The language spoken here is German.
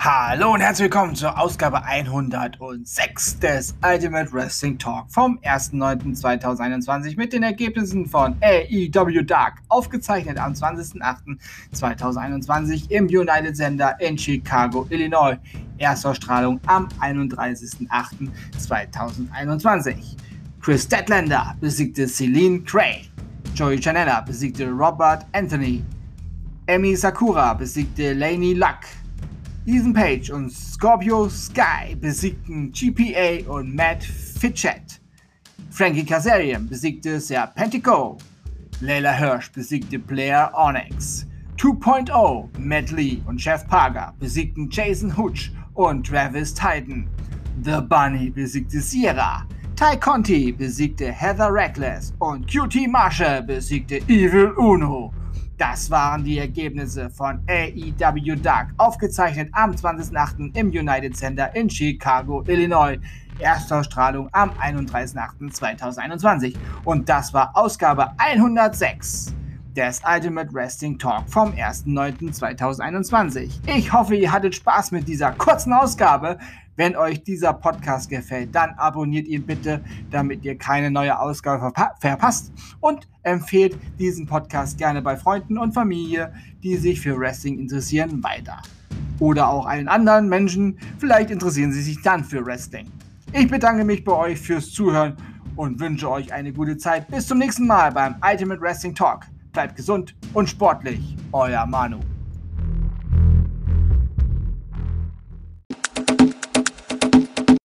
Hallo und herzlich willkommen zur Ausgabe 106 des Ultimate Wrestling Talk vom 1.9.2021 mit den Ergebnissen von AEW Dark, aufgezeichnet am 20.08.2021 im United Sender in Chicago, Illinois. Erstausstrahlung am 31.08.2021. Chris Statlander besiegte Celine Cray. Joey Janella besiegte Robert Anthony. Emi Sakura besiegte Laney Luck. Ethan Page und Scorpio Sky besiegten GPA und Matt Fitchett. Frankie Kazarian besiegte Serpentico. Layla Hirsch besiegte Blair Onyx. 2.0 Matt Lee und Jeff Parker besiegten Jason Hutch und Travis Titan. The Bunny besiegte Sierra. Ty Conti besiegte Heather Reckless und QT Marshall besiegte Evil Uno. Das waren die Ergebnisse von AEW Dark, aufgezeichnet am 20.08. im United Center in Chicago, Illinois. Erstausstrahlung am 31.08.2021. Und das war Ausgabe 106 des Ultimate Wrestling Talk vom 1.09.2021. Ich hoffe, ihr hattet Spaß mit dieser kurzen Ausgabe. Wenn euch dieser Podcast gefällt, dann abonniert ihn bitte, damit ihr keine neue Ausgabe verpa verpasst und empfehlt diesen Podcast gerne bei Freunden und Familie, die sich für Wrestling interessieren, weiter. Oder auch allen anderen Menschen, vielleicht interessieren sie sich dann für Wrestling. Ich bedanke mich bei euch fürs Zuhören und wünsche euch eine gute Zeit. Bis zum nächsten Mal beim Ultimate Wrestling Talk. Bleibt gesund und sportlich. Euer Manu.